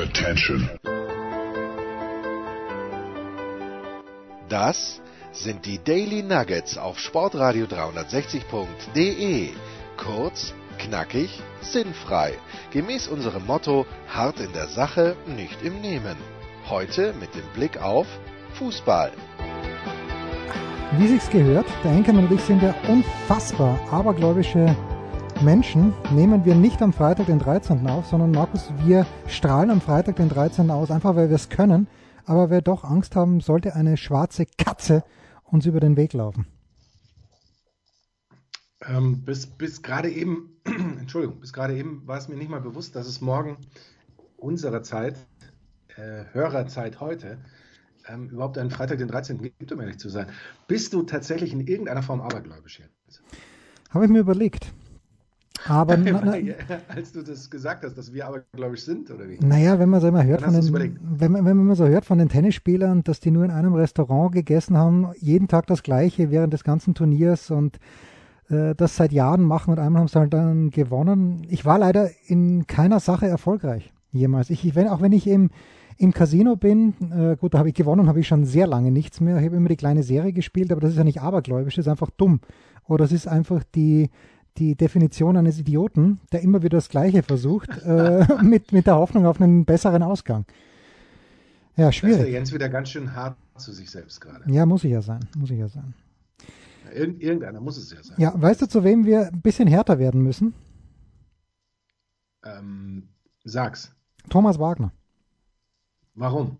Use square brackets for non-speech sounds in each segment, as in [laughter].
Attention. Das sind die Daily Nuggets auf Sportradio 360.de. Kurz, knackig, sinnfrei. Gemäß unserem Motto: hart in der Sache, nicht im Nehmen. Heute mit dem Blick auf Fußball. Wie sich's gehört, der Enkermann und ich sind ja unfassbar abergläubische Menschen. Nehmen wir nicht am Freitag den 13. auf, sondern Markus, wir strahlen am Freitag den 13. aus, einfach weil wir es können. Aber wer doch Angst haben sollte, eine schwarze Katze uns über den Weg laufen. Ähm, bis bis gerade eben, [clears throat] Entschuldigung, bis gerade eben war es mir nicht mal bewusst, dass es morgen unserer Zeit, äh, Hörerzeit heute, ähm, überhaupt einen Freitag den 13. gibt, um ehrlich zu sein. Bist du tatsächlich in irgendeiner Form abergläubisch jetzt? Habe ich mir überlegt. Aber [laughs] na, na, als du das gesagt hast, dass wir abergläubisch sind, oder wie? Naja, wenn man so immer hört Dann von den, wenn man, wenn man so hört von den Tennisspielern, dass die nur in einem Restaurant gegessen haben, jeden Tag das gleiche während des ganzen Turniers und äh, das seit Jahren machen und einmal haben sie halt dann gewonnen. Ich war leider in keiner Sache erfolgreich jemals. Ich, ich wenn, auch wenn ich im, im Casino bin, äh, gut, da habe ich gewonnen, habe ich schon sehr lange nichts mehr. Ich habe immer die kleine Serie gespielt, aber das ist ja nicht abergläubisch, das ist einfach dumm. Oder das ist einfach die, die Definition eines Idioten, der immer wieder das Gleiche versucht, äh, [laughs] mit, mit der Hoffnung auf einen besseren Ausgang. Ja, Da ist der schwierig. Jens wieder ganz schön hart zu sich selbst gerade. Ja, muss ich ja sein, muss ich ja sein. Irgend, irgendeiner muss es ja sein. Ja, weißt du, zu wem wir ein bisschen härter werden müssen? Ähm, sag's. Thomas Wagner. Warum?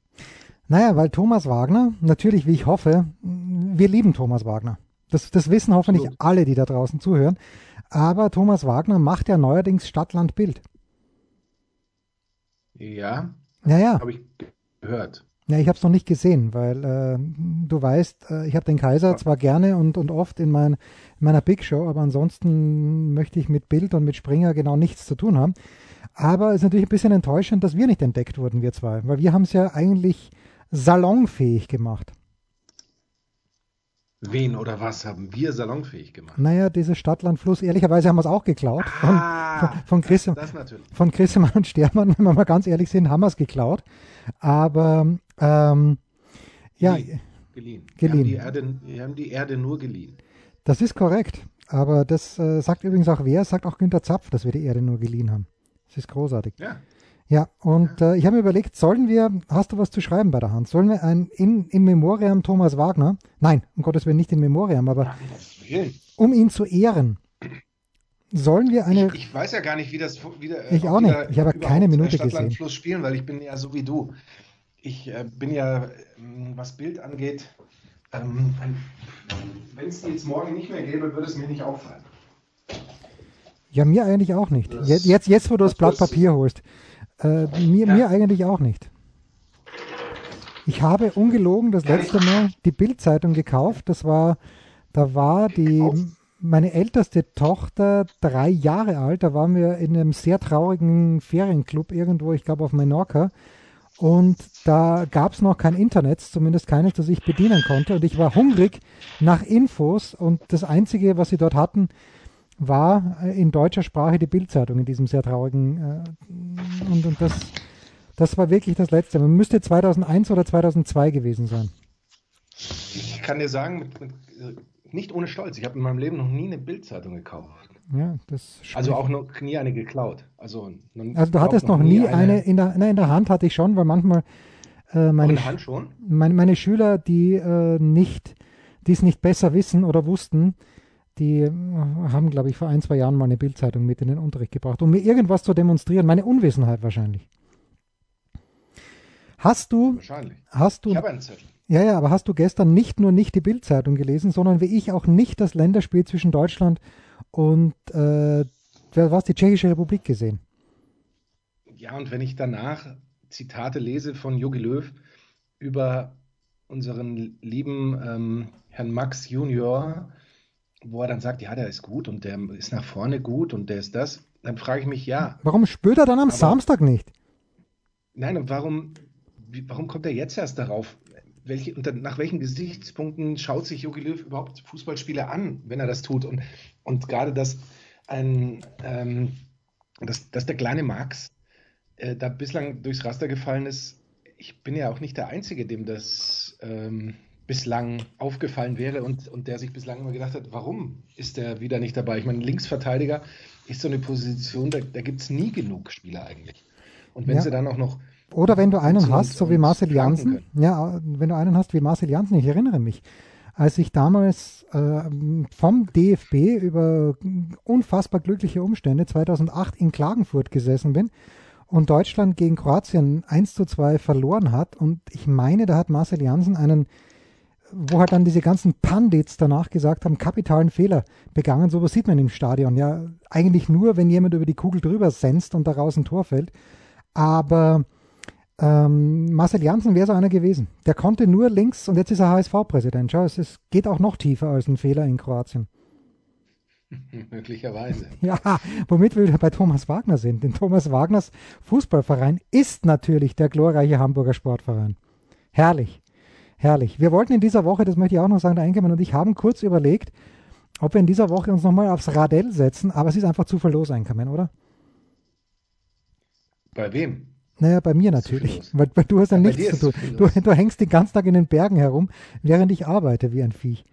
Naja, weil Thomas Wagner, natürlich, wie ich hoffe, wir lieben Thomas Wagner. Das, das wissen hoffentlich Absolut. alle, die da draußen zuhören. Aber Thomas Wagner macht ja neuerdings Stadtland Bild. Ja, Naja, habe ich gehört. ja, ich habe es noch nicht gesehen, weil äh, du weißt, äh, ich habe den Kaiser zwar gerne und, und oft in, mein, in meiner Big Show, aber ansonsten möchte ich mit Bild und mit Springer genau nichts zu tun haben. Aber es ist natürlich ein bisschen enttäuschend, dass wir nicht entdeckt wurden, wir zwei, weil wir haben es ja eigentlich salonfähig gemacht. Wen oder was haben wir salonfähig gemacht? Naja, dieses Stadtlandfluss, ehrlicherweise haben wir es auch geklaut. Von, Ah, von, von, von Christemann und Stermann, wenn wir mal ganz ehrlich sind, haben wir es geklaut. Aber ähm, ja, Geliehen. Geliehen. Geliehen. Wir haben, die Erde, wir haben die Erde nur geliehen. das ist korrekt. Aber das äh, sagt übrigens auch wer? Sagt auch Günter Zapf, dass wir die Erde nur geliehen haben. Das ist großartig. Ja. Ja, und äh, ich habe mir überlegt, sollen wir, hast du was zu schreiben bei der Hand? Sollen wir ein in, in Memoriam Thomas Wagner, nein, um Gottes Willen nicht in Memoriam, aber um ihn zu ehren, sollen wir eine, Ich, ich weiß ja gar nicht, wie das wieder. Ich ob auch nicht. Ich habe keine Minute Stadtland gesehen. Fluss spielen, weil ich bin ja so wie du. Ich äh, bin ja, ähm, was Bild angeht, ähm, wenn es die jetzt morgen nicht mehr gäbe, würde es mir nicht auffallen. ja, mir eigentlich auch nicht. Das- Jetzt, jetzt, jetzt wo du das das Blatt Papier holst, äh, mir, Ja. mir eigentlich auch nicht. Ich habe ungelogen das letzte Mal die Bildzeitung gekauft. Das war, da war die, meine älteste Tochter drei Jahre alt. Da waren wir in einem sehr traurigen Ferienclub irgendwo, ich glaube auf Mallorca. Und da gab es noch kein Internet, zumindest keines, das ich bedienen konnte. Und ich war hungrig nach Infos. Und das Einzige, was sie dort hatten, war äh, in deutscher Sprache die Bildzeitung in diesem sehr traurigen. Äh, und und das, das war wirklich das Letzte. Man müsste 2001 oder 2002 gewesen sein. Ich kann dir sagen, mit, mit, äh, nicht ohne Stolz, ich habe in meinem Leben noch nie eine Bildzeitung gekauft. Ja, das Also auch noch nie eine geklaut. Also, noch- Also du hattest noch nie eine, in der, na, in der Hand hatte ich schon, weil manchmal äh, meine, meine, meine Schüler, die äh, nicht, die es nicht besser wissen oder wussten, die äh, haben, glaube ich, vor ein, zwei Jahren mal eine Bildzeitung mit in den Unterricht gebracht, um mir irgendwas zu demonstrieren. Meine Unwissenheit wahrscheinlich. Hast du, Wahrscheinlich. hast du, Ich habe einen Zettel. ja, ja, aber hast du gestern nicht nur nicht die Bildzeitung gelesen, sondern wie ich auch nicht das Länderspiel zwischen Deutschland und äh, war's, die Tschechische Republik gesehen? Ja, und wenn ich danach Zitate lese von Jogi Löw über unseren lieben ähm, Herrn Max Junior, wo er dann sagt, ja, der ist gut und der ist nach vorne gut und der ist das, dann frage ich mich, ja, Warum spürt er dann am Aber- Samstag nicht? nein, und warum, warum kommt er jetzt erst darauf? Welche, unter, nach welchen Gesichtspunkten schaut sich Jogi Löw überhaupt Fußballspieler an, wenn er das tut? Und, und gerade, dass, ein, ähm, dass, dass der kleine Max äh, da bislang durchs Raster gefallen ist, ich bin ja auch nicht der Einzige, dem das ähm, bislang aufgefallen wäre und, und der sich bislang immer gedacht hat, warum ist der wieder nicht dabei? Ich meine, Linksverteidiger ist so eine Position, da, da gibt es nie genug Spieler eigentlich. Und wenn Ja. sie dann auch noch Oder wenn du einen hast, so wie Marcel Janssen, ja, wenn du einen hast wie Marcel Janssen, ich erinnere mich, als ich damals äh, vom DFB über unfassbar glückliche Umstände 2008 in Klagenfurt gesessen bin und Deutschland gegen Kroatien 1 zu 2 verloren hat und ich meine, da hat Marcel Janssen einen wo halt dann diese ganzen Pandits danach gesagt haben, kapitalen Fehler begangen. Sowas sieht man im Stadion. Ja, eigentlich nur, wenn jemand über die Kugel drüber senzt und daraus ein Tor fällt. Aber ähm, Marcel Janssen wäre so einer gewesen. Der konnte nur links und jetzt ist er HSV-Präsident. Schau, es ist, geht auch noch tiefer als ein Fehler in Kroatien. [laughs] möglicherweise. [laughs] Ja, womit wir wieder bei Thomas Wagner sind. Denn Thomas Wagners Fußballverein ist natürlich der glorreiche Hamburger Sportverein. Herrlich, herrlich. Wir wollten in dieser Woche, das möchte ich auch noch sagen, der Einkommen und ich haben kurz überlegt, ob wir in dieser Woche uns nochmal aufs Radell setzen, aber es ist einfach zu viel los, Einkommen, oder? Bei wem? Naja, bei mir natürlich. Weil, weil du hast ja Ja, nichts zu tun. Du, du hängst den ganzen Tag in den Bergen herum, während ich arbeite wie ein Viech.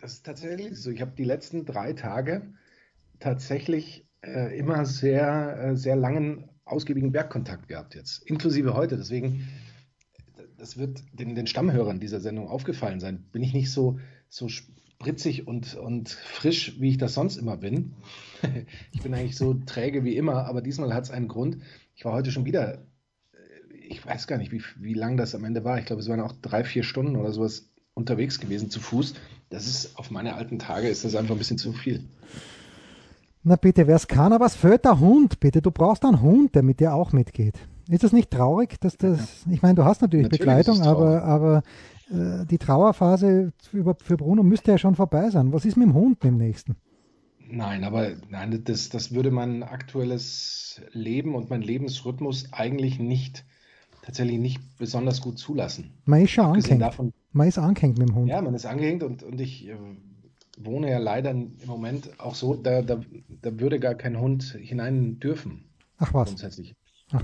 Das ist tatsächlich so. Ich habe die letzten drei Tage tatsächlich äh, immer sehr, äh, sehr langen, ausgiebigen Bergkontakt gehabt jetzt, inklusive heute. Deswegen, das wird den, den Stammhörern dieser Sendung aufgefallen sein. Bin ich nicht so, so spritzig und, und frisch, wie ich das sonst immer bin. [laughs] Ich bin eigentlich so träge wie immer, aber diesmal hat es einen Grund. Ich war heute schon wieder, äh, ich weiß gar nicht, wie, wie lang das am Ende war. Ich glaube, es waren auch drei, vier Stunden oder sowas unterwegs gewesen zu Fuß. Das ist auf meine alten Tage ist das einfach ein bisschen zu viel. Na bitte, wer es kann, aber es fehlt der Hund, bitte. Du brauchst einen Hund, der mit dir auch mitgeht. Ist das nicht traurig, dass das, ich meine, du hast natürlich, Natürlich Begleitung, aber, aber äh, die Trauerphase für, für Bruno müsste ja schon vorbei sein. Was ist mit dem Hund, dem nächsten? Nein, aber nein, das, das würde mein aktuelles Leben und mein Lebensrhythmus eigentlich nicht, tatsächlich nicht besonders gut zulassen. Man ist schon Abgesehen angehängt. davon, Man ist angehängt mit dem Hund. ja, man ist angehängt und, und ich äh, wohne ja leider im Moment auch so, da, da, da würde gar kein Hund hinein dürfen, Ach was. grundsätzlich, Ach was.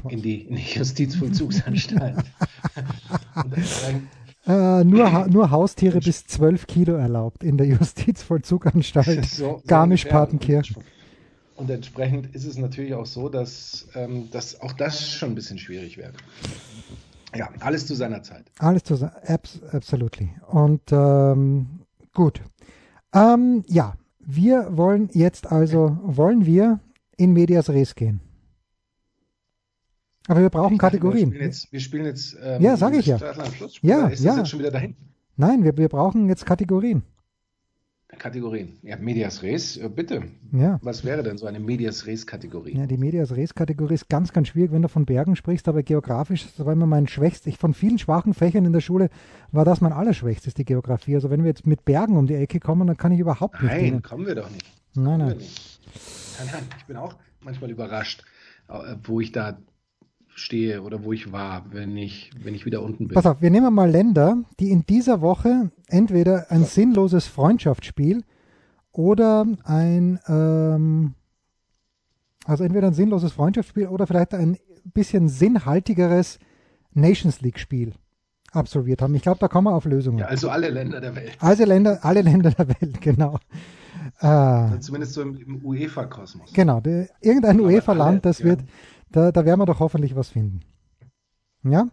In die, in die Justizvollzugsanstalt. [laughs] Dann- Äh, nur, Ha- nur Haustiere bis 12 Kilo erlaubt in der Justizvollzuganstalt [laughs] So- so Garmisch-Partenkirchen. ungefähr. Und entsprechend ist es natürlich auch so, dass, ähm, dass auch das schon ein bisschen schwierig wird. Ja, alles zu seiner Zeit. Alles zusammen, abs absolutely. Und ähm, gut. Ähm, ja, wir wollen jetzt also, wollen wir in Medias Res gehen. Aber wir brauchen dachte, Kategorien. Wir spielen jetzt, wir spielen jetzt ähm, Ja, sag ich ja. Ja, ist ja. das jetzt schon wieder dahin? Nein, wir, wir brauchen jetzt Kategorien. Kategorien. Ja, Medias Res, äh, bitte. Ja. Was wäre denn so eine Medias Res-Kategorie? Ja, die Medias Res-Kategorie ist ganz, ganz schwierig, wenn du von Bergen sprichst, aber geografisch, das war immer mein schwächstes. Ich von vielen schwachen Fächern in der Schule war das mein allerschwächstes, die Geografie. Also wenn wir jetzt mit Bergen um die Ecke kommen, dann kann ich überhaupt nicht Nein, dienen. kommen wir doch nicht. Nein, nein. nicht. Nein, nein, ich bin auch manchmal überrascht, äh, wo ich da stehe oder wo ich war, wenn ich, wenn ich wieder unten bin. Pass auf, wir nehmen mal Länder, die in dieser Woche entweder ein sinnloses Freundschaftsspiel oder ein, ähm, also entweder ein sinnloses Freundschaftsspiel oder vielleicht ein bisschen sinnhaltigeres Nations League-Spiel absolviert haben. Ich glaube, da kommen wir auf Lösungen. Ja, also alle Länder der Welt. Also Länder, alle Länder der Welt, [laughs] genau. Äh, Zumindest so im, im UEFA-Kosmos. genau, der, irgendein UEFA-Land, das ja. wird, da, da werden wir doch hoffentlich was finden. Ja?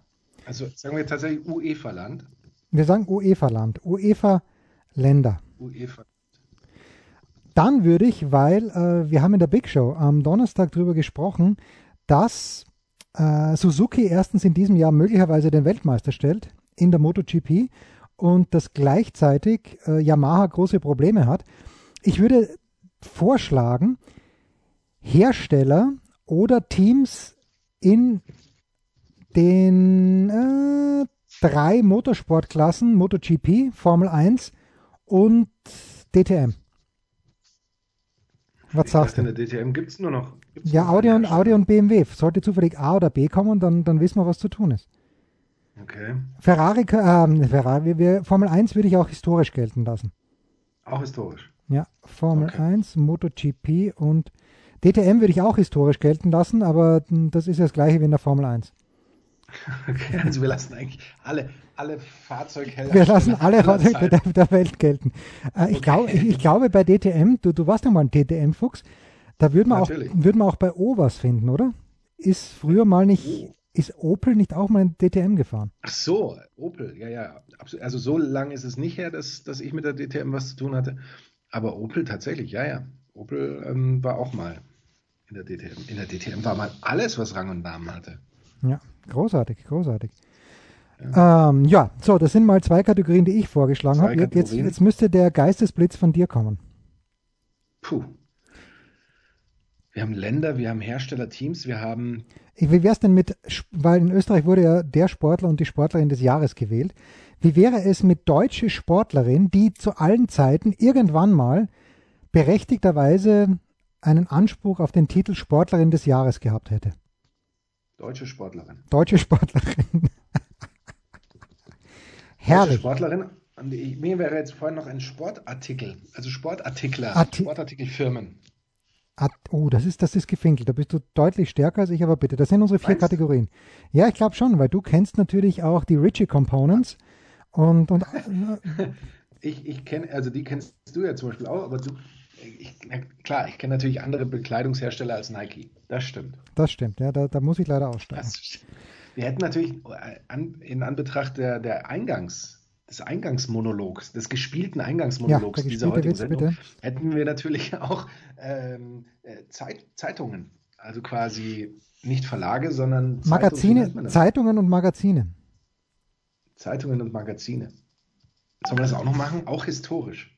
Also sagen wir tatsächlich UEFA-Land. Wir sagen UEFA-Land, UEFA-Länder. UEFA. Dann würde ich, weil äh, wir haben in der Big Show am Donnerstag darüber gesprochen, dass äh, Suzuki erstens in diesem Jahr möglicherweise den Weltmeister stellt in der MotoGP und dass gleichzeitig äh, Yamaha große Probleme hat. Ich würde vorschlagen, Hersteller oder Teams in den äh, drei Motorsportklassen, MotoGP, Formel 1 und DTM. Was Ich sagst dachte, du? in der DTM gibt es nur noch. Ja, Audi und. Audi und BMW. Sollte zufällig A oder B kommen, dann, dann wissen wir, was zu tun ist. Okay. Ferrari, äh, Ferrari wir, wir, Formel 1 würde ich auch historisch gelten lassen. Auch historisch. Ja, Formel Okay. 1, MotoGP und DTM würde ich auch historisch gelten lassen, aber das ist ja das gleiche wie in der Formel 1. [laughs] Okay, also wir lassen eigentlich alle, alle Fahrzeughelden. Wir lassen alle Fahrzeuge der, der, Welt gelten. Äh, ich, okay. glaub, ich, ich, glaube bei DTM, du, du warst ja mal ein DTM-Fuchs, da würde man, auch, würd man auch bei O was finden, oder? Ist früher mal nicht, ist Opel nicht auch mal in DTM gefahren? Ach so, Opel, ja, ja. Also so lange ist es nicht her, dass, dass ich mit der DTM was zu tun hatte. Aber Opel tatsächlich, ja, ja. Opel ähm, war auch mal in der DTM. In der DTM war mal alles, was Rang und Namen hatte. Ja, großartig, großartig. Ja. Ähm, ja, so, das sind mal zwei Kategorien, die ich vorgeschlagen habe. Jetzt, jetzt müsste der Geistesblitz von dir kommen. Puh. Wir haben Länder, wir haben Herstellerteams, wir haben. Wie wäre es denn mit, weil in Österreich wurde ja der Sportler und die Sportlerin des Jahres gewählt. Wie wäre es mit deutsche Sportlerin, die zu allen Zeiten irgendwann mal berechtigterweise einen Anspruch auf den Titel Sportlerin des Jahres gehabt hätte? Deutsche Sportlerin. Deutsche Sportlerin. Herrlich. Deutsche Sportlerin. Mir wäre jetzt vorhin noch ein Sportartikel, also Sportartikler, Arti Sportartikelfirmen. Oh, das ist, das ist gefinkelt. Da bist du deutlich stärker als ich, aber bitte. Das sind unsere vier Meinst Kategorien. Ja, ich glaube schon, weil du kennst natürlich auch die Richie Components und, und [laughs] ich, ich kenne, also die kennst du ja zum Beispiel auch, aber du, ich, klar, ich kenne natürlich andere Bekleidungshersteller als Nike. Das stimmt. Das stimmt, ja, da, da muss ich leider aussteigen. wir hätten natürlich an, in Anbetracht der, der Eingangs, des Eingangsmonologs, des gespielten Eingangsmonologs ja, dieser heutigen Witz, Sendung, bitte. hätten wir natürlich [laughs] auch ähm, äh, Zeit, Zeitungen, also quasi nicht Verlage, sondern Magazine, Zeitung, Zeitungen und Magazine. Zeitungen und Magazine. Sollen wir das auch noch machen? Auch historisch.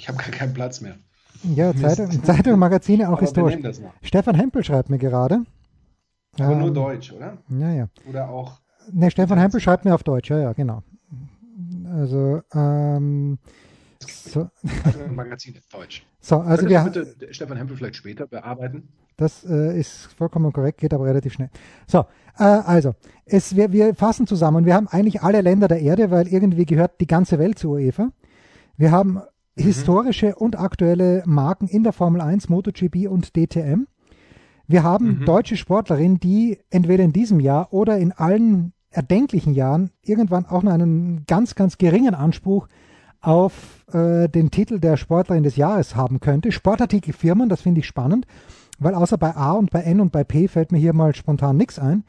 Ich habe gar keinen Platz mehr. Ja, Zeitung, Zeitung und Magazine auch Aber historisch. Stefan Hempel schreibt mir gerade. Aber ähm, nur Deutsch, oder? Ja, ja. Oder auch Ne, Stefan Hempel schreibt mir auf Deutsch, ja, ja, genau. Also, ähm, so. Also Magazin ist Deutsch. [laughs] So, also wir bitte Stefan Hempel vielleicht später bearbeiten? Das äh, ist vollkommen korrekt, geht aber relativ schnell. So, äh, also, es, wir, wir fassen zusammen. Wir haben eigentlich alle Länder der Erde, weil irgendwie gehört die ganze Welt zu UEFA. Wir haben mhm. historische und aktuelle Marken in der Formel 1, MotoGP und DTM. Wir haben mhm. deutsche Sportlerinnen, die entweder in diesem Jahr oder in allen erdenklichen Jahren irgendwann auch noch einen ganz, ganz geringen Anspruch auf äh, den Titel der Sportlerin des Jahres haben könnte. Sportartikelfirmen, das finde ich spannend, weil außer bei A und bei N und bei P fällt mir hier mal spontan nichts ein.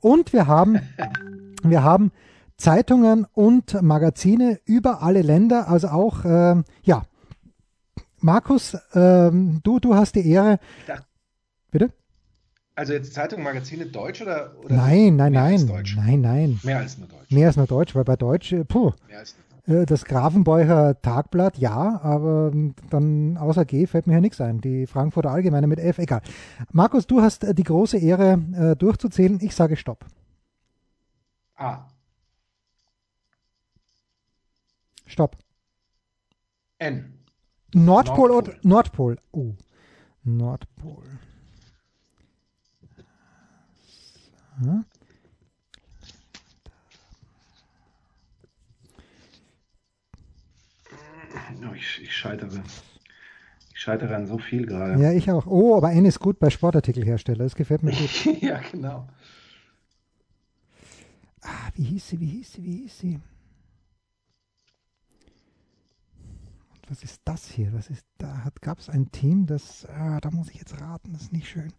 Und wir haben, [laughs] wir haben Zeitungen und Magazine über alle Länder, also auch, äh, ja, Markus, äh, du, du hast die Ehre. Bitte? Also jetzt Zeitung, Magazine Deutsch oder, oder Nein, nein, nein. Nein, nein. Mehr als nur Deutsch. Mehr als nur Deutsch, weil bei Deutsch, äh, puh. Mehr als nur Deutsch. Äh, das Grafenbeucher Tagblatt, ja, aber dann außer G fällt mir ja nichts ein. Die Frankfurter Allgemeine mit F, egal. Markus, du hast die große Ehre, äh, durchzuzählen. Ich sage Stopp. A. Stopp. N. Nordpol, Nordpol. oder Nordpol. Uh. Nordpol. Oh, ich, ich, scheitere. Ich scheitere an so viel gerade. Ja, ich auch. Oh, aber N ist gut bei Sportartikelhersteller. Das gefällt mir gut. [laughs] ja, genau. Ah, wie hieß sie, wie hieß sie, wie hieß sie? Was ist das hier? Was ist da? Gab es ein Team, das, ah, da muss ich jetzt raten, das ist nicht schön.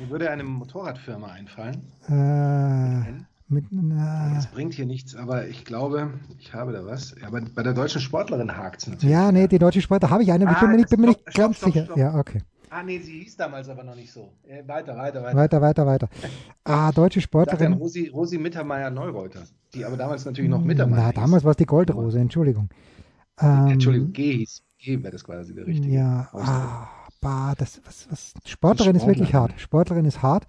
Mir würde eine Motorradfirma einfallen. Äh, mit, na, das bringt hier nichts, aber ich glaube, ich habe da was. Aber bei der deutschen Sportlerin hakt es natürlich. Ja, nee, die deutsche Sportler habe ich eine, aber ah, ich bin mir nicht, bin mir nicht stopp, ganz stopp, sicher. Stopp. Ja, okay. Ah, nee, sie hieß damals aber noch nicht so. Weiter, weiter, weiter. Weiter, weiter, weiter. Ah, deutsche Sportlerin. Rosi, Rosi Mittermeier-Neureuter, die aber damals natürlich noch Mittermeier Na, damals war es die Goldrose, Entschuldigung. Ähm, Entschuldigung, G hieß. G wäre das quasi der richtige. Ja, ah, bah, das, was, was, Sportlerin ist wirklich hart. Sportlerin ist hart.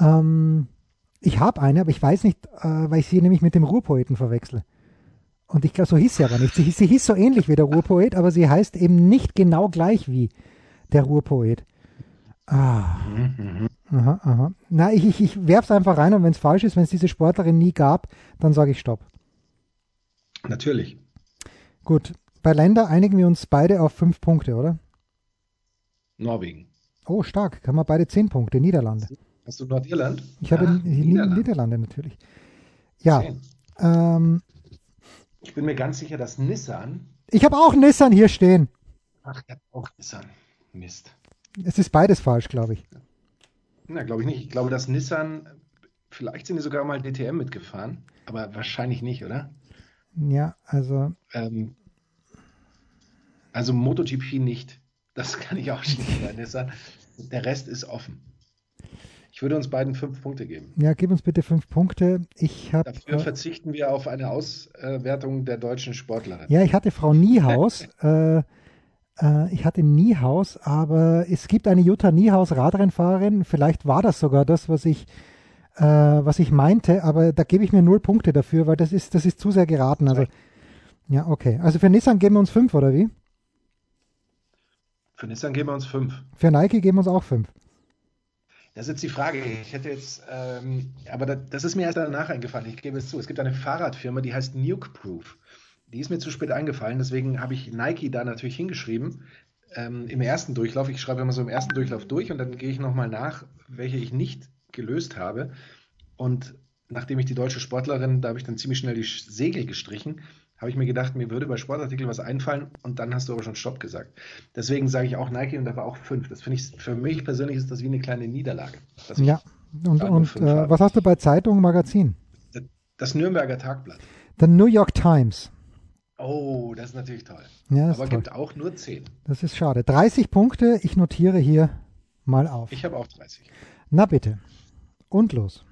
Ähm, ich habe eine, aber ich weiß nicht, äh, weil ich sie nämlich mit dem Ruhrpoeten verwechsle. Und ich glaube, so hieß sie aber nicht. Sie, sie hieß so ähnlich wie der Ruhrpoet, aber sie heißt eben nicht genau gleich wie der Ruhrpoet. Ah. Mhm, mhm. Aha, aha. Na, ich, ich, ich werf's einfach rein und wenn es falsch ist, wenn es diese Sportlerin nie gab, dann sage ich Stopp. Natürlich. Gut. Bei Länder einigen wir uns beide auf fünf Punkte, oder? Norwegen. Oh, stark. Kann man beide 10 Punkte. Niederlande. Hast du Nordirland? Ich habe Ah, Niederlande. Niederlande natürlich. Ja. Zehn. Ähm, Ich bin mir ganz sicher, dass Nissan. ich habe auch Nissan hier stehen. Ach, ich habe auch Nissan. Mist. Es ist beides falsch, glaube ich. Na, glaube ich nicht. Ich glaube, dass Nissan, vielleicht sind die sogar mal DTM mitgefahren, aber wahrscheinlich nicht, oder? Ja, also Ähm, also MotoGP nicht. Das [laughs] kann ich auch nicht bei Nissan. Der Rest ist offen. Ich würde uns beiden fünf Punkte geben. Ja, gib uns bitte fünf Punkte. Ich habe. Dafür verzichten wir auf eine Auswertung der deutschen Sportlerin. Ja, ich hatte Frau Niehaus. [laughs] äh, äh, ich hatte Niehaus, aber es gibt eine Jutta Niehaus Radrennfahrerin. Vielleicht war das sogar das, was ich, äh, was ich meinte, aber da gebe ich mir null Punkte dafür, weil das ist, das ist zu sehr geraten. Also, ja, okay. Also für Nissan geben wir uns fünf, oder wie? Für Nissan geben wir uns fünf. Für Nike geben wir uns auch fünf. Das ist jetzt die Frage. Ich hätte jetzt, ähm, aber das, das ist mir erst danach eingefallen. Ich gebe es zu. Es gibt eine Fahrradfirma, die heißt Nuke Proof. Die ist mir zu spät eingefallen, deswegen habe ich Nike da natürlich hingeschrieben. Ähm, Im ersten Durchlauf. Ich schreibe immer so im ersten Durchlauf durch und dann gehe ich nochmal nach, welche ich nicht gelöst habe. Und nachdem ich die deutsche Sportlerin, da habe ich dann ziemlich schnell die Segel gestrichen, habe ich mir gedacht, mir würde bei Sportartikel was einfallen und dann hast du aber schon Stopp gesagt. Deswegen sage ich auch Nike und da war auch fünf. Das finde ich, für mich persönlich ist das wie eine kleine Niederlage. Ja. Und, und äh, was hast du bei Zeitung, Magazin? Das Nürnberger Tagblatt. The New York Times. Oh, das ist natürlich toll. Ja, Aber toll. gibt auch nur 10. Das ist schade. 30 Punkte. Ich notiere hier mal auf. Ich habe auch 30. Na bitte. Und los.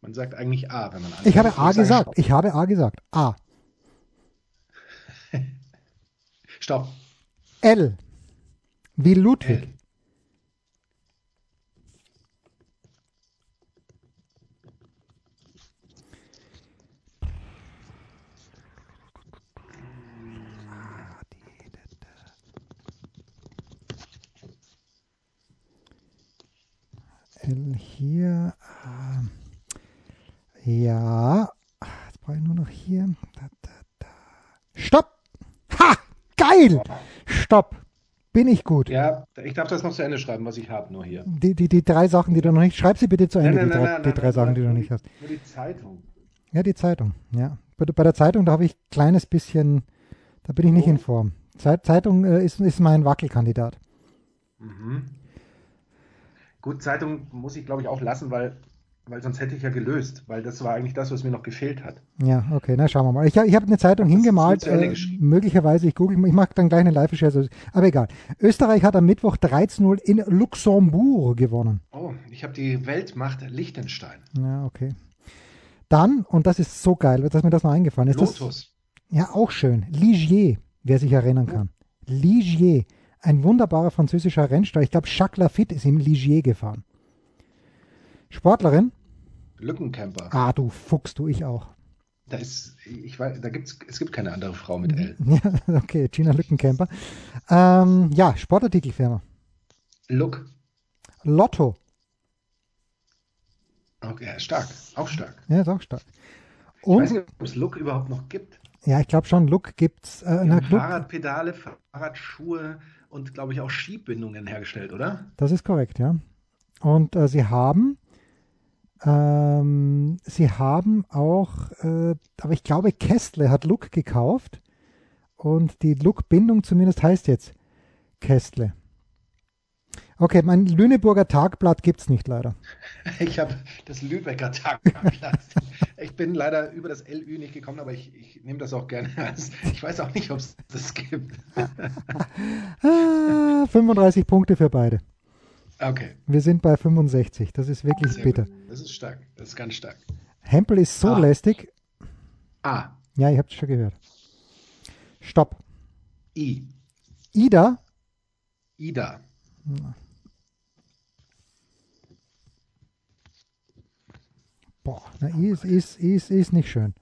Man sagt eigentlich A, wenn man Ich habe. A gesagt. Stopp. Ich habe A gesagt. A. [laughs] Stopp. L. Wie Ludwig. L. L hier. äh, Ja. Jetzt brauche ich nur noch hier. Stopp! Ha! Geil! Stopp! Bin ich gut. Ja, ich darf das noch zu Ende schreiben, was ich habe, nur hier. Die, die, die drei Sachen, die du noch nicht. Schreib sie bitte zu Ende, die, drei, die drei Sachen, die du noch nicht hast. Nur die Zeitung. Ja, die Zeitung. Ja. Bei, der Zeitung, da habe ich ein kleines bisschen. Da bin ich nicht Oh. in Form. Zeit, Zeitung äh, ist, ist mein Wackelkandidat. Mhm. Gut, Zeitung muss ich, glaube ich, auch lassen, weil, weil sonst hätte ich ja gelöst, weil das war eigentlich das, was mir noch gefehlt hat. Ja, okay, na schauen wir mal. Ich, ich habe eine Zeitung Das hingemalt, äh, möglicherweise, ich google, ich mache dann gleich eine Live-Recherche, aber egal. Österreich hat am Mittwoch 13-0 in Luxemburg gewonnen. Oh, ich habe die Weltmacht Liechtenstein. Ja, okay. Dann, und das ist so geil, dass mir das noch eingefallen ist, das, Lotus. ja auch schön, Ligier, wer sich erinnern kann. Ligier, ein wunderbarer französischer Rennstall. Ich glaube, Jacques Lafitte ist im Ligier gefahren. Sportlerin? Lückencamper. Ah, du Fuchs, du, ich auch. Da ist, ich weiß, da gibt's, es gibt keine andere Frau mit L. [laughs] Ja, okay, Gina Lückencamper. Ähm, ja, Sportartikelfirma. Look. Lotto. Okay, stark. Auch stark. Ja, ist auch stark. Ich weiß Und, nicht, ob es Look überhaupt noch gibt. ja, ich glaube schon, Look gibt's. Äh, na, Fahrradpedale, Fahrradschuhe und, glaube ich, auch Schiebbindungen hergestellt, oder? das ist korrekt, ja. Und äh, sie haben, ähm, sie haben auch, äh, aber ich glaube, Kästle hat Look gekauft und die Look-Bindung zumindest heißt jetzt Kästle. Okay, mein Lüneburger Tagblatt gibt's nicht leider. [laughs] Ich habe das Lübecker Tagblatt. [laughs] ich bin leider über das LÜ nicht gekommen, aber ich, ich nehme das auch gerne als. Ich weiß auch nicht, ob es das gibt. [laughs] Ah, 35 Punkte für beide. Okay. Wir sind bei 65. Das ist wirklich sehr bitter. gut. Das ist stark. Das ist ganz stark. Hempel ist so Ah. lästig. A. Ja, ihr habt es schon gehört. Stopp. I. Ida. Ida. Boah, na, ist, ist, ist, ist nicht schön.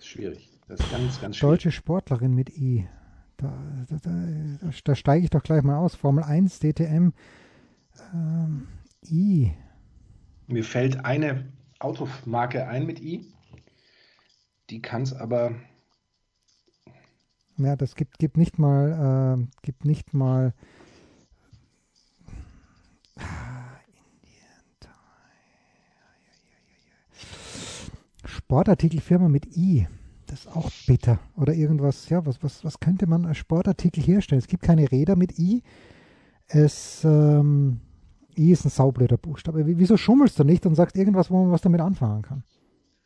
Schwierig. Das ist ganz, ganz schwierig. Deutsche Sportlerin mit I. Da, da, da, da steige ich doch gleich mal aus. Formel 1, DTM. Ähm, I. Mir fällt eine Automarke ein mit I. Die kann es aber. Ja, das gibt, gibt nicht mal, äh, gibt nicht mal. Sportartikelfirma mit I. Das ist auch bitter. Oder irgendwas, ja, was, was, was könnte man als Sportartikel herstellen? Es gibt keine Räder mit I. Es, ähm, I ist ein saublöder Buchstabe. Wieso schummelst du nicht und sagst irgendwas, wo man was damit anfangen kann?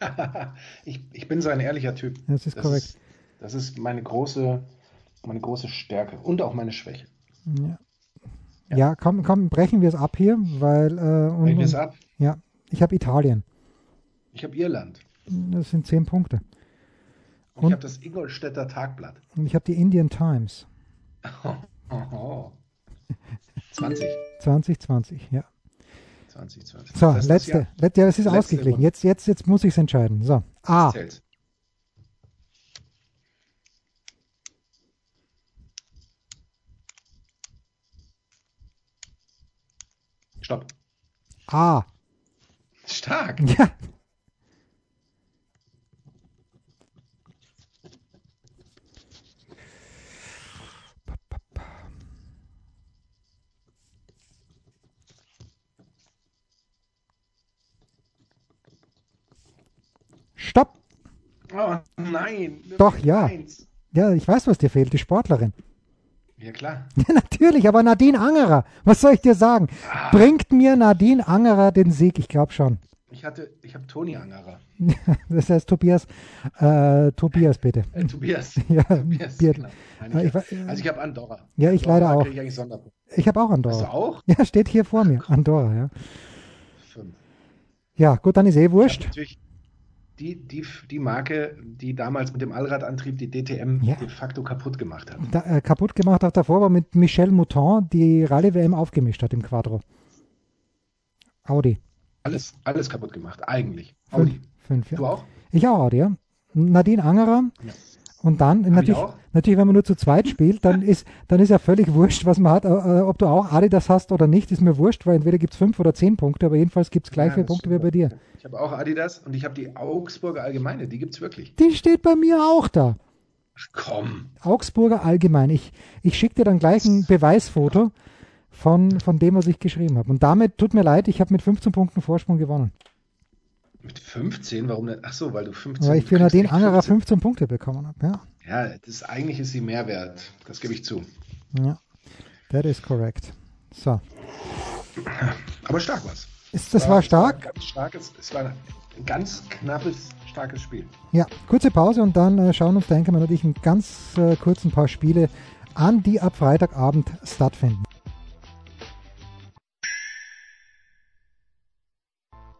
[laughs] ich, ich bin so ein ehrlicher Typ. Das ist das korrekt. Ist, das ist meine große, meine große Stärke und auch meine Schwäche. Ja, ja. ja komm, komm, brechen wir es ab hier, weil. Äh, und, brechen wir es ab? Ja, ich habe Italien. Ich habe Irland. Das sind zehn Punkte. Und, und ich habe das Ingolstädter Tagblatt. Und ich habe die Indian Times. [laughs] Oh, oh, oh. 20. 2020, ja. 2020. So, das letzte. Let, ja, es ist letzte ausgeglichen. Jetzt, jetzt, jetzt muss ich es entscheiden. So, A. Zählt. Stopp. A. Stark. Ja. Stopp! Oh nein! Doch, ja. Eins. Ja, ich weiß, was dir fehlt, die Sportlerin. Ja, klar. [laughs] Ja, natürlich, aber Nadine Angerer, was soll ich dir sagen? Ah. Bringt mir Nadine Angerer den Sieg? Ich glaube schon. Ich hatte, ich habe Toni Angerer. [laughs] das heißt Tobias, äh, Tobias bitte. Äh, Tobias. [laughs] ja, Tobias, genau. Nein, ich also ich habe Andorra. Ja, ich Andorra leider auch. Ich, ich habe auch Andorra. Hast du auch? Ja, steht hier vor mir. Andorra, ja. Fünf. Ja, gut, dann ist eh wurscht. Natürlich die, die, die Marke, die damals mit dem Allradantrieb die DTM ja. de facto kaputt gemacht hat. Da, äh, kaputt gemacht hat davor, aber mit Michel Mouton die Rallye-WM aufgemischt hat im Quadro. Audi. Alles, alles kaputt gemacht, eigentlich. Fünf, Audi. Fünf, ja. Du auch? Ich auch Audi, ja. Nadine Angerer. Ja. Und dann, natürlich, natürlich, wenn man nur zu zweit spielt, dann [laughs] ist, dann ist ja völlig wurscht, was man hat. Äh, äh ob du auch Adidas hast oder nicht, ist mir wurscht, weil entweder gibt es fünf oder zehn Punkte, aber jedenfalls gibt es gleich ja, viele Punkte wie bei dir. Ich habe auch Adidas und ich habe die Augsburger Allgemeine, die gibt es wirklich. Die steht bei mir auch da. Ach komm. Augsburger Allgemeine. Ich, ich schicke dir dann gleich ein Beweisfoto von, von dem, was ich geschrieben habe. Und damit, tut mir leid, ich habe mit 15 Punkten Vorsprung gewonnen. Mit 15? Warum denn? Ach so, weil du 15 Weil ich für Nadine Angerer 15 Punkte bekommen habe, ja. Ja, das, eigentlich ist sie Mehrwert. Das gebe ich zu. Ja, that is correct. So. Aber stark was. Ist, das war, war stark? War ganz starkes, es war ein ganz knappes, starkes Spiel. Ja, kurze Pause und dann äh, schauen uns, denke ich natürlich in ganz äh, kurzen paar Spiele an, die ab Freitagabend stattfinden.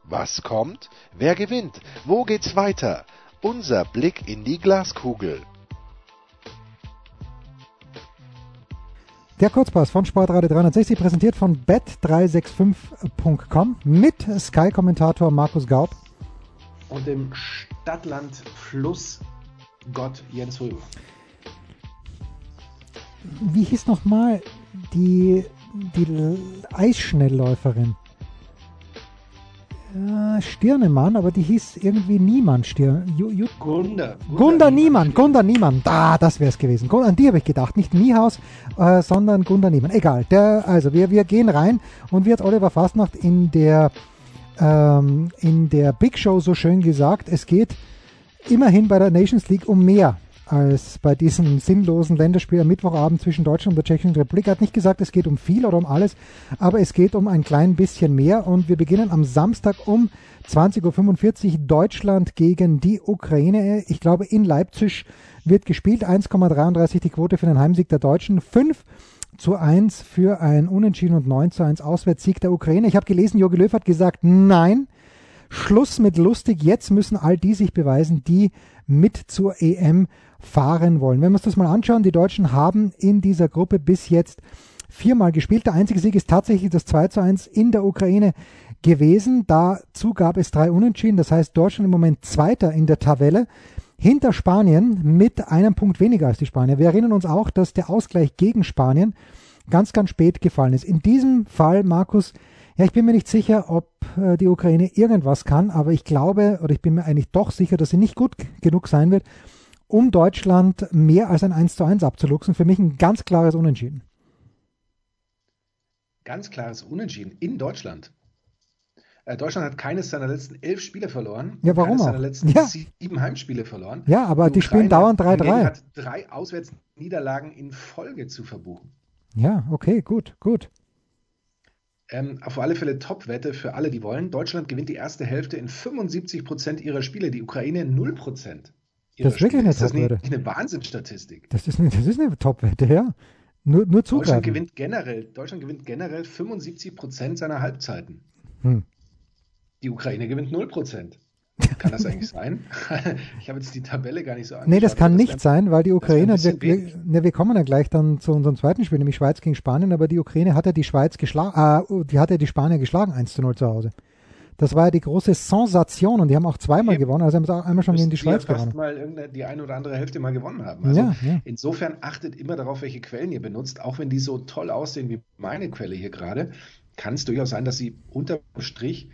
Was kommt? Wer gewinnt? Wo geht's weiter? Unser Blick in die Glaskugel. Der Kurzpass von Sportradio 360 präsentiert von bet365.com mit Sky-Kommentator Markus Gaub. Und dem Stadtland Fluss Gott Jens Röber. Wie hieß nochmal die, die Eisschnellläuferin? Äh, Stirnemann, aber die hieß irgendwie Niemann. Stir Ju, Ju Gunda. Gunda, Gunda Niemann. Gunda Niemann. Da, das wäre es gewesen. An die habe ich gedacht. Nicht Niehaus, äh, sondern Gunda Niemann. Egal. Der, also wir, wir gehen rein und wie hat Oliver Fastnacht in der, ähm, in der Big Show so schön gesagt, es geht immerhin bei der Nations League um mehr als bei diesem sinnlosen Länderspiel am Mittwochabend zwischen Deutschland und der Tschechischen Republik. Er hat nicht gesagt, es geht um viel oder um alles, aber es geht um ein klein bisschen mehr und wir beginnen am Samstag um 20.45 Uhr Deutschland gegen die Ukraine. Ich glaube, in Leipzig wird gespielt. 1,33 die Quote für den Heimsieg der Deutschen. 5 zu 1 für ein Unentschieden und 9 zu 1 Auswärtssieg der Ukraine. Ich habe gelesen, Jogi Löw hat gesagt, nein, Schluss mit lustig. Jetzt müssen all die sich beweisen, die mit zur EM fahren wollen. Wenn wir uns das mal anschauen, die Deutschen haben in dieser Gruppe bis jetzt viermal gespielt. Der einzige Sieg ist tatsächlich das 2 zu 1 in der Ukraine gewesen. Dazu gab es drei Unentschieden. Das heißt, Deutschland im Moment Zweiter in der Tabelle. Hinter Spanien mit einem Punkt weniger als die Spanier. Wir erinnern uns auch, dass der Ausgleich gegen Spanien ganz, ganz spät gefallen ist. In diesem Fall, Markus, Ja, ich bin mir nicht sicher, ob äh, die Ukraine irgendwas kann, aber ich glaube, oder ich bin mir eigentlich doch sicher, dass sie nicht gut genug sein wird, um Deutschland mehr als ein 1 zu 1 abzuluxen. Für mich ein ganz klares Unentschieden. Ganz klares Unentschieden in Deutschland. Äh, Deutschland hat keines seiner letzten elf Spiele verloren. Ja, warum keines auch? seiner letzten Ja. sieben Heimspiele verloren. Ja, aber die spielen Ukraine dauernd 3-3. hingegen hat drei Auswärtsniederlagen in Folge zu verbuchen. Ja, okay, gut, gut. Ähm, auf alle Fälle Top-Wette für alle, die wollen. Deutschland gewinnt die erste Hälfte in 75 Prozent ihrer Spiele, die Ukraine 0 Prozent. Das ist wirklich eine Ist das nicht Top-Wette. eine Wahnsinnsstatistik? Das ist eine, das ist eine Top-Wette, ja. Nur, nur Deutschland zugreifen. gewinnt generell, Deutschland gewinnt generell 75 Prozent seiner Halbzeiten. Hm. Die Ukraine gewinnt 0 Prozent. Kann das eigentlich sein? [laughs] ich habe jetzt die Tabelle gar nicht so Nee, das angeschaut, kann aber nicht sein, weil die Ukraine, wir, wir, ne, wir kommen ja gleich dann zu unserem zweiten Spiel, nämlich Schweiz gegen Spanien, aber die Ukraine hat ja die Schweiz geschlagen, äh, die hat ja die Spanier geschlagen, 1 zu 0 zu Hause. Das war ja die große Sensation und die haben auch zweimal Eben. gewonnen, also haben sie auch einmal schon gegen die Schweiz fast gewonnen. mal die eine oder andere Hälfte mal gewonnen haben. Also Ja, ja. insofern achtet immer darauf, welche Quellen ihr benutzt, auch wenn die so toll aussehen wie meine Quelle hier gerade, kann es durchaus sein, dass sie unterm Strich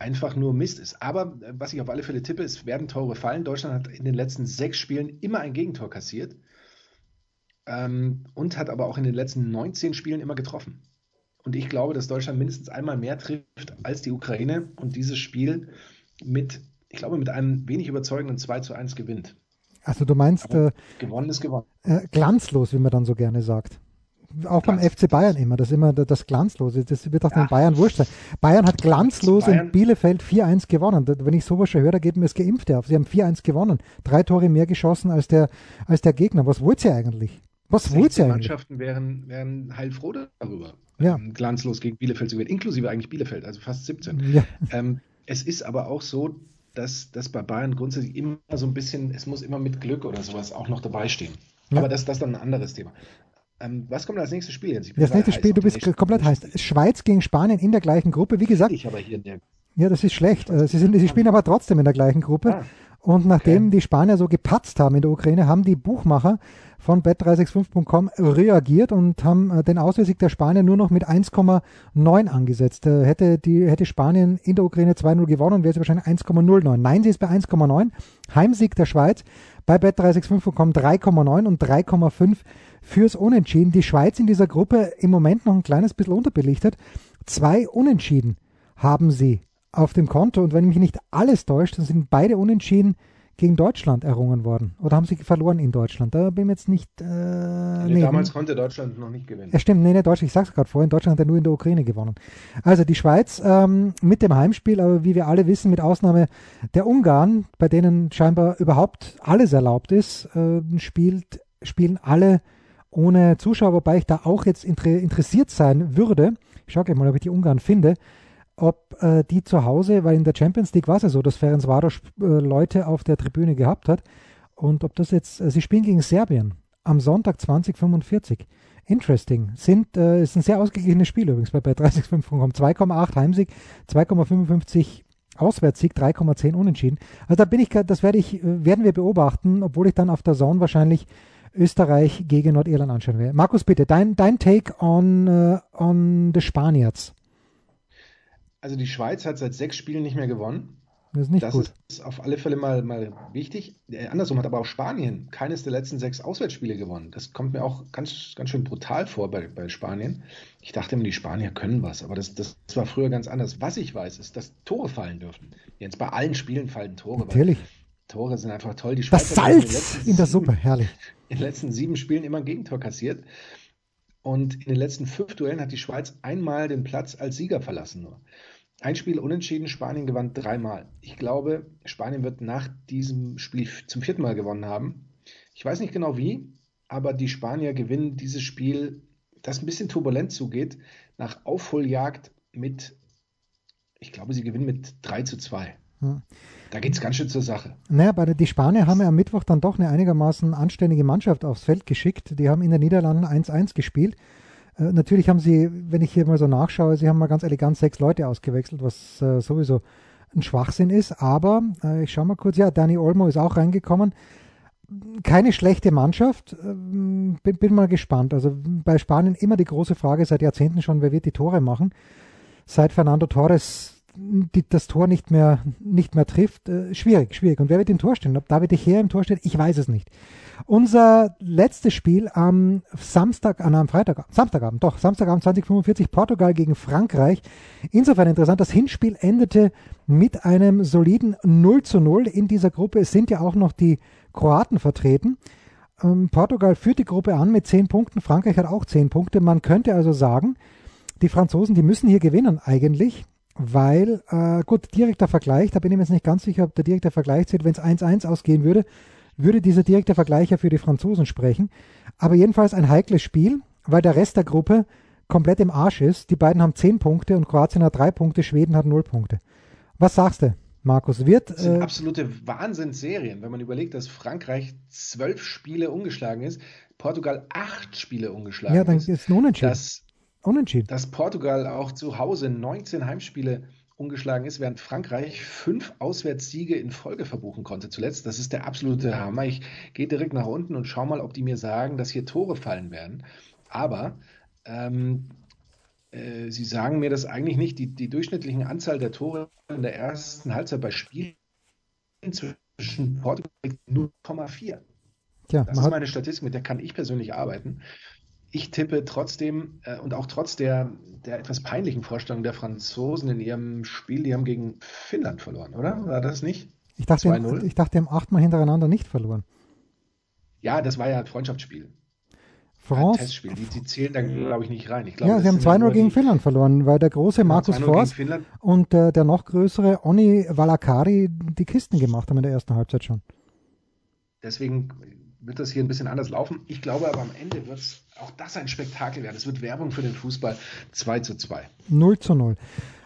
einfach nur Mist ist. Aber äh, was ich auf alle Fälle tippe, es werden Tore fallen. Deutschland hat in den letzten sechs Spielen immer ein Gegentor kassiert ähm, und hat aber auch in den letzten 19 Spielen immer getroffen. Und ich glaube, dass Deutschland mindestens einmal mehr trifft als die Ukraine und dieses Spiel mit, ich glaube, mit einem wenig überzeugenden 2 zu 1 gewinnt. Also du meinst äh, gewonnen ist gewonnen. äh, glanzlos, wie man dann so gerne sagt. Auch beim Glanzlos. FC Bayern immer, das ist immer das Glanzlose, das wird auch den Ja. Bayern wurscht sein. Bayern hat glanzlos in Bayern- Bielefeld 4-1 gewonnen. Wenn ich sowas schon höre, da geht mir das Geimpfte auf. Sie haben 4-1 gewonnen. Drei Tore mehr geschossen als der, als der Gegner. Was wollt ihr eigentlich? Was wollt 16 ihr eigentlich? Mannschaften wären, wären heilfroh darüber. Ja. Ähm, glanzlos gegen Bielefeld zu gewinnen, inklusive eigentlich Bielefeld, also fast 17. Ja, Ähm, es ist aber auch so, dass, dass bei Bayern grundsätzlich immer so ein bisschen, es muss immer mit Glück oder sowas auch noch dabei stehen. Ja. Aber das, das ist dann ein anderes Thema. Ähm, was kommt als nächstes Spiel jetzt? Das nächste Spiel, du bist komplett heiß. Schweiz gegen Spanien in der gleichen Gruppe. Wie gesagt, Ich aber hier in der ja, das ist schlecht. Äh, Sie, sind, sie spielen aber trotzdem in der gleichen Gruppe. Ah, Und nachdem Okay. die Spanier so gepatzt haben in der Ukraine, haben die Buchmacher von bet365.com reagiert und haben äh, den Auswärtssieg der Spanier nur noch mit 1,9 angesetzt. Äh, Hätte, die, hätte Spanien in der Ukraine 2-0 gewonnen, wäre es wahrscheinlich 1,09. Nein, sie ist bei 1,9. Heimsieg der Schweiz bei bet365.com 3,9 und 3,5 fürs Unentschieden. Die Schweiz in dieser Gruppe im Moment noch ein kleines bisschen unterbelichtet. Zwei Unentschieden haben sie auf dem Konto und wenn mich nicht alles täuscht, dann sind beide Unentschieden gegen Deutschland errungen worden. Oder haben sie verloren in Deutschland? Da bin ich jetzt nicht. Äh, nee, nee, damals konnte Deutschland noch nicht gewinnen. ja, stimmt, nee, nee, Deutschland, ich sag's gerade vorhin, Deutschland hat ja nur in der Ukraine gewonnen. Also die Schweiz ähm, mit dem Heimspiel, aber wie wir alle wissen, mit Ausnahme der Ungarn, bei denen scheinbar überhaupt alles erlaubt ist, äh, spielt, spielen alle ohne Zuschauer, wobei ich da auch jetzt inter interessiert sein würde. Ich schau gleich mal, ob ich die Ungarn finde, ob äh, die zu Hause, weil in der Champions League war es ja so, dass Ferencvaros äh, Leute auf der Tribüne gehabt hat und ob das jetzt, äh, sie spielen gegen Serbien am Sonntag 2045. Interesting. Sind, äh, ist ein sehr ausgeglichenes Spiel übrigens bei, bei 365.com. 2,8 Heimsieg, 2,55 Auswärtssieg, 3,10 Unentschieden. Also da bin ich, das werde ich, äh, werden wir beobachten, obwohl ich dann auf der Zone wahrscheinlich Österreich gegen Nordirland anschauen werde. Markus, bitte, dein, dein Take on, äh, on the Spaniards. Also die Schweiz hat seit sechs Spielen nicht mehr gewonnen. Das ist nicht Das gut. ist auf alle Fälle mal, mal wichtig. Äh, andersrum hat aber auch Spanien keines der letzten sechs Auswärtsspiele gewonnen. Das kommt mir auch ganz, ganz schön brutal vor bei, bei Spanien. Ich dachte immer, die Spanier können was, aber das, das war früher ganz anders. Was ich weiß, ist, dass Tore fallen dürfen. Jetzt bei allen Spielen fallen Tore, Natürlich. Tore sind einfach toll. Die Das Schweiz hat in den Salz letzten in der Suppe, herrlich. in den letzten sieben Spielen immer ein Gegentor kassiert. Und in den letzten fünf Duellen hat die Schweiz einmal den Platz als Sieger verlassen nur. Ein Spiel unentschieden, Spanien gewann dreimal. Ich glaube, Spanien wird nach diesem Spiel zum vierten Mal gewonnen haben. Ich weiß nicht genau wie, aber die Spanier gewinnen dieses Spiel, das ein bisschen turbulent zugeht, nach Aufholjagd mit, ich glaube, sie gewinnen mit 3 zu 2. Ja. Da geht es ganz schön zur Sache. Naja, bei der, die Spanier haben ja am Mittwoch dann doch eine einigermaßen anständige Mannschaft aufs Feld geschickt. Die haben in den Niederlanden 1-1 gespielt. Äh, natürlich haben sie, wenn ich hier mal so nachschaue, sie haben mal ganz elegant sechs Leute ausgewechselt, was äh, sowieso ein Schwachsinn ist. Aber äh, ich schaue mal kurz, ja, Danny Olmo ist auch reingekommen. Keine schlechte Mannschaft. Ähm, bin, bin mal gespannt. Also bei Spanien immer die große Frage seit Jahrzehnten schon, wer wird die Tore machen. seit Fernando Torres die, das Tor nicht mehr, nicht mehr trifft. Äh, schwierig, schwierig. Und wer wird im Tor stehen? Ob David Gea im Tor steht, ich weiß es nicht. Unser letztes Spiel am Samstag, an ah, am Freitag, Samstagabend, doch, Samstagabend 2045, Portugal gegen Frankreich. Insofern interessant, das Hinspiel endete mit einem soliden 0 zu 0 in dieser Gruppe. Sind ja auch noch die Kroaten vertreten. Ähm, Portugal führt die Gruppe an mit 10 Punkten, Frankreich hat auch 10 Punkte. Man könnte also sagen, die Franzosen, die müssen hier gewinnen eigentlich weil, äh, gut, direkter Vergleich, da bin ich mir jetzt nicht ganz sicher, ob der direkte Vergleich zählt. Wenn es 1-1 ausgehen würde, würde dieser direkte Vergleich ja für die Franzosen sprechen. Aber jedenfalls ein heikles Spiel, weil der Rest der Gruppe komplett im Arsch ist. Die beiden haben 10 Punkte und Kroatien hat 3 Punkte, Schweden hat 0 Punkte. Was sagst du, Markus? Wird, das sind äh, absolute Wahnsinnsserien, wenn man überlegt, dass Frankreich zwölf Spiele ungeschlagen ist, Portugal acht Spiele ungeschlagen ist. Ja, dann ist es Unentschieden. Dass Unentschieden. Dass Portugal auch zu Hause 19 Heimspiele ungeschlagen ist, während Frankreich fünf Auswärtssiege in Folge verbuchen konnte zuletzt. Das ist der absolute Hammer. Ich gehe direkt nach unten und schau mal, ob die mir sagen, dass hier Tore fallen werden. Aber ähm, äh, sie sagen mir das eigentlich nicht. Die, die durchschnittliche Anzahl der Tore in der ersten Halbzeit bei Spielen zwischen Portugal 0,4. Ja, das ist meine Statistik, mit der kann ich persönlich arbeiten ich tippe trotzdem äh, und auch trotz der, der etwas peinlichen Vorstellung der Franzosen in ihrem Spiel, die haben gegen Finnland verloren, oder? War das nicht? Ich dachte, ich dachte, die haben achtmal hintereinander nicht verloren. Ja, das war ja ein Freundschaftsspiel. France. Ein Testspiel. Die, die zählen da, glaube ich, nicht rein. Ich glaub, ja, sie haben 2-0 gegen Finnland verloren, weil der große Markus Forst und äh, der noch größere Onni Valakari die Kisten gemacht haben in der ersten Halbzeit schon. Deswegen wird das hier ein bisschen anders laufen. Ich glaube aber am Ende wird es auch das ein Spektakel werden. Es wird Werbung für den Fußball 2 zu 2. 0 zu 0.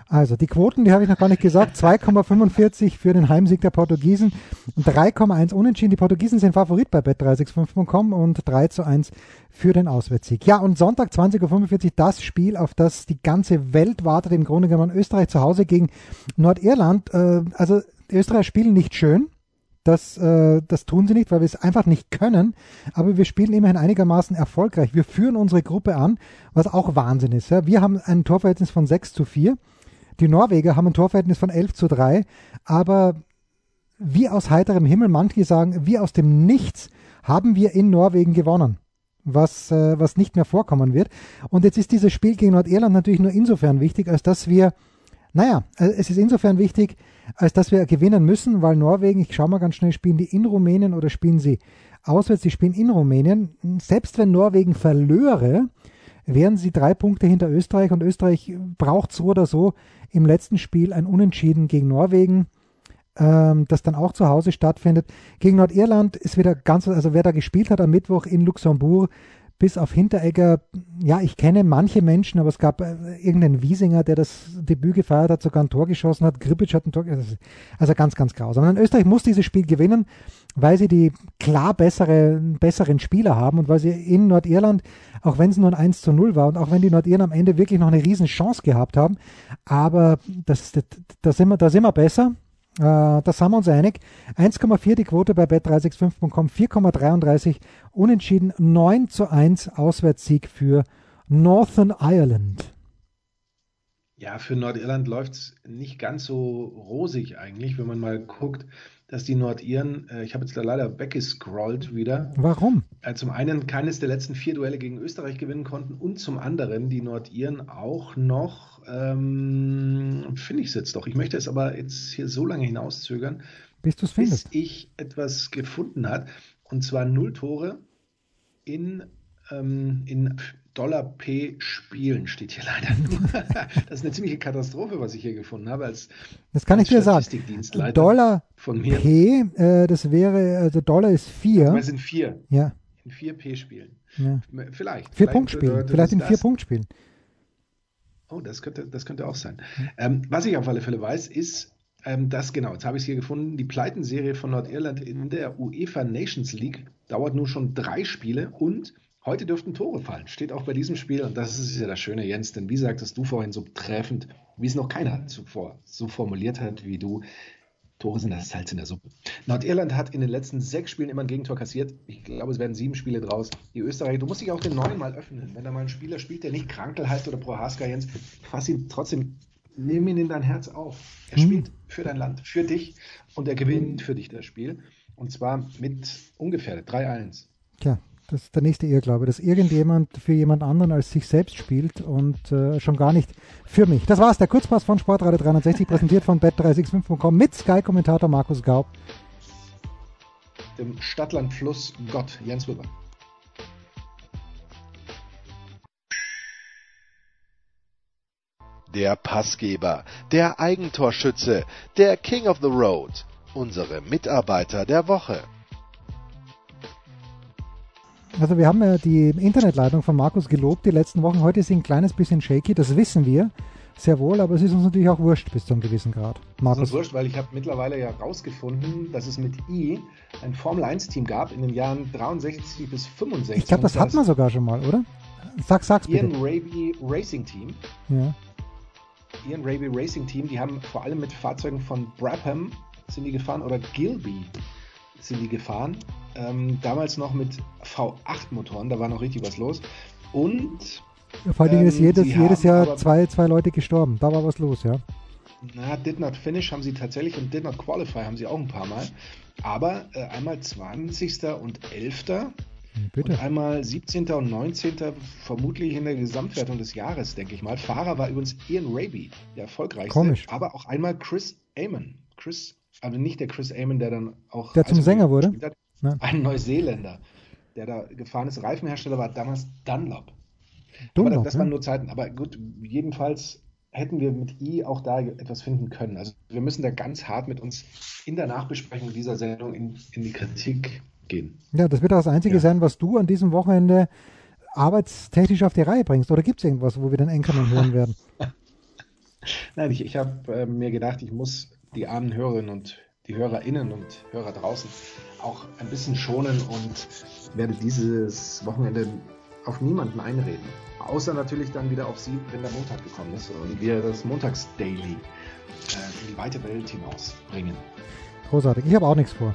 Also die Quoten, die habe ich noch gar nicht gesagt. [laughs] 2,45 für den Heimsieg der Portugiesen und 3,1 unentschieden. Die Portugiesen sind Favorit bei bet365.com und 3 zu 1 für den Auswärtssieg. Ja, und Sonntag 20.45 Uhr das Spiel, auf das die ganze Welt wartet. Im Grunde genommen Österreich zu Hause gegen Nordirland. Äh, also die Österreicher spielen nicht schön. Das, äh, das tun sie nicht, weil wir es einfach nicht können. Aber wir spielen immerhin einigermaßen erfolgreich. Wir führen unsere Gruppe an, was auch Wahnsinn ist. Ja. Wir haben ein Torverhältnis von 6 zu 4. Die Norweger haben ein Torverhältnis von 11 zu 3. Aber wie aus heiterem Himmel, manche sagen, wie aus dem Nichts haben wir in Norwegen gewonnen. Was, äh, was nicht mehr vorkommen wird. Und jetzt ist dieses Spiel gegen Nordirland natürlich nur insofern wichtig, als dass wir, naja, äh, es ist insofern wichtig, als dass wir gewinnen müssen, weil Norwegen, ich schaue mal ganz schnell, spielen die in Rumänien oder spielen sie auswärts? Sie spielen in Rumänien. Selbst wenn Norwegen verlöre, wären sie drei Punkte hinter Österreich und Österreich braucht so oder so im letzten Spiel ein Unentschieden gegen Norwegen, ähm, das dann auch zu Hause stattfindet. Gegen Nordirland ist wieder ganz, also wer da gespielt hat am Mittwoch in Luxemburg, bis auf Hinteregger, ja, ich kenne manche Menschen, aber es gab äh, irgendeinen Wiesinger, der das Debüt gefeiert hat, sogar ein Tor geschossen hat, Gribic hat ein Tor geschossen, also ganz, ganz grausam. Und Österreich muss dieses Spiel gewinnen, weil sie die klar bessere, besseren Spieler haben und weil sie in Nordirland, auch wenn es nur ein 1 zu 0 war und auch wenn die Nordiren am Ende wirklich noch eine riesen Chance gehabt haben, aber das, das, da, sind wir, da sind wir besser da sind wir uns einig. 1,4 die Quote bei bet365.com, 4,33 unentschieden, 9 zu 1 Auswärtssieg für Northern Ireland. Ja, für Nordirland läuft es nicht ganz so rosig eigentlich, wenn man mal guckt, dass die Nordiren, äh, ich habe jetzt da leider weggescrollt wieder. Warum? Äh, zum einen keines der letzten vier Duelle gegen Österreich gewinnen konnten und zum anderen die Nordiren auch noch, ähm, finde ich es jetzt doch. Ich möchte es aber jetzt hier so lange hinauszögern, bis, bis ich etwas gefunden hat. Und zwar null Tore in, ähm, in Dollar P Spielen steht hier leider nur. [laughs] das ist eine ziemliche Katastrophe, was ich hier gefunden habe als Das kann ich dir sagen. Dollar von mir. P, äh, das wäre, also Dollar ist 4. Das sind 4. Ja. In 4 P Spielen. Ja. Vielleicht. Vier Punktspielen. Vielleicht in vier Punktspielen. Oh, das könnte, das könnte auch sein. Ähm, was ich auf alle Fälle weiß, ist, ähm, dass, genau, jetzt habe ich es hier gefunden, die Pleitenserie von Nordirland in der UEFA Nations League dauert nur schon drei Spiele und Heute dürften Tore fallen, steht auch bei diesem Spiel. Und das ist ja das Schöne, Jens, denn wie sagtest du vorhin so treffend, wie es noch keiner zuvor so formuliert hat wie du, Tore sind das Salz in der Suppe. Nordirland hat in den letzten sechs Spielen immer ein Gegentor kassiert. Ich glaube, es werden sieben Spiele draus. Die Österreicher, du musst dich auch den neuen mal öffnen. Wenn da mal ein Spieler spielt, der nicht Krankel heißt oder Prohaska Jens, fass ihn trotzdem, nimm ihn in dein Herz auf. Er Hm. spielt für dein Land, für dich und er gewinnt für dich das Spiel. Und zwar mit ungefährdet 3-1. Tja, das ist der nächste Irrglaube, dass irgendjemand für jemand anderen als sich selbst spielt und äh, schon gar nicht für mich. Das war's, der Kurzpass von Sportradio 360, präsentiert von bet365.com mit Sky-Kommentator Markus Gaub. Dem Stadtland-Fluss Gott, Jens Wilber. Der Passgeber, der Eigentorschütze, der King of the Road, unsere Mitarbeiter der Woche. Also wir haben ja die Internetleitung von Markus gelobt die letzten Wochen. Heute ist sie ein kleines bisschen shaky, das wissen wir sehr wohl, aber es ist uns natürlich auch wurscht bis zu einem gewissen Grad. Das ist Markus, wurscht, weil ich habe mittlerweile ja rausgefunden, dass es mit I ein Formel-1-Team gab in den Jahren 63 bis 65. ich glaube, das hat man sogar schon mal, oder? Sag, sag's Ian bitte. Raby Racing Team. Ja. Ian Raby Racing Team, die haben vor allem mit Fahrzeugen von Brabham sind die gefahren oder Gilby sind die gefahren. Ähm, damals noch mit V8-Motoren, da war noch richtig was los. Und Vor allem ist Ähm, jedes, sie jedes haben Jahr zwei, zwei Leute gestorben. Da war was los, ja. na, Did Not Finish haben sie tatsächlich und Did Not Qualify haben sie auch ein paar Mal. Aber äh, einmal 20. und 11. Hm, Bitte. Und einmal 17. und 19. vermutlich in der Gesamtwertung des Jahres, denke ich mal. Fahrer war übrigens Ian Raby, der erfolgreichste. Komisch. Aber auch einmal Chris Amon. Chris, aber nicht der Chris Amon, der dann auch. Der zum Eishockey Sänger wurde? hat. Nein. Ein Neuseeländer, der da gefahren ist. Reifenhersteller war damals Dunlop. Dumm aber das ne? waren nur Zeiten. Aber gut, jedenfalls hätten wir mit I auch da etwas finden können. Also wir müssen da ganz hart mit uns in der Nachbesprechung dieser Sendung in, in die Kritik gehen. Ja, das wird auch das Einzige Ja. sein, was du an diesem Wochenende arbeitstechnisch auf die Reihe bringst. Oder gibt es irgendwas, wo wir den Enkermann hören werden? [laughs] Nein, ich, ich habe äh, mir gedacht, ich muss die armen Hörerinnen und die HörerInnen und Hörer draußen auch ein bisschen schonen und werde dieses Wochenende auf niemanden einreden. Außer natürlich dann wieder auf Sie, wenn der Montag gekommen ist und wir das Montags-Daily äh, in die weite Welt hinaus bringen. Großartig. Ich habe auch nichts vor.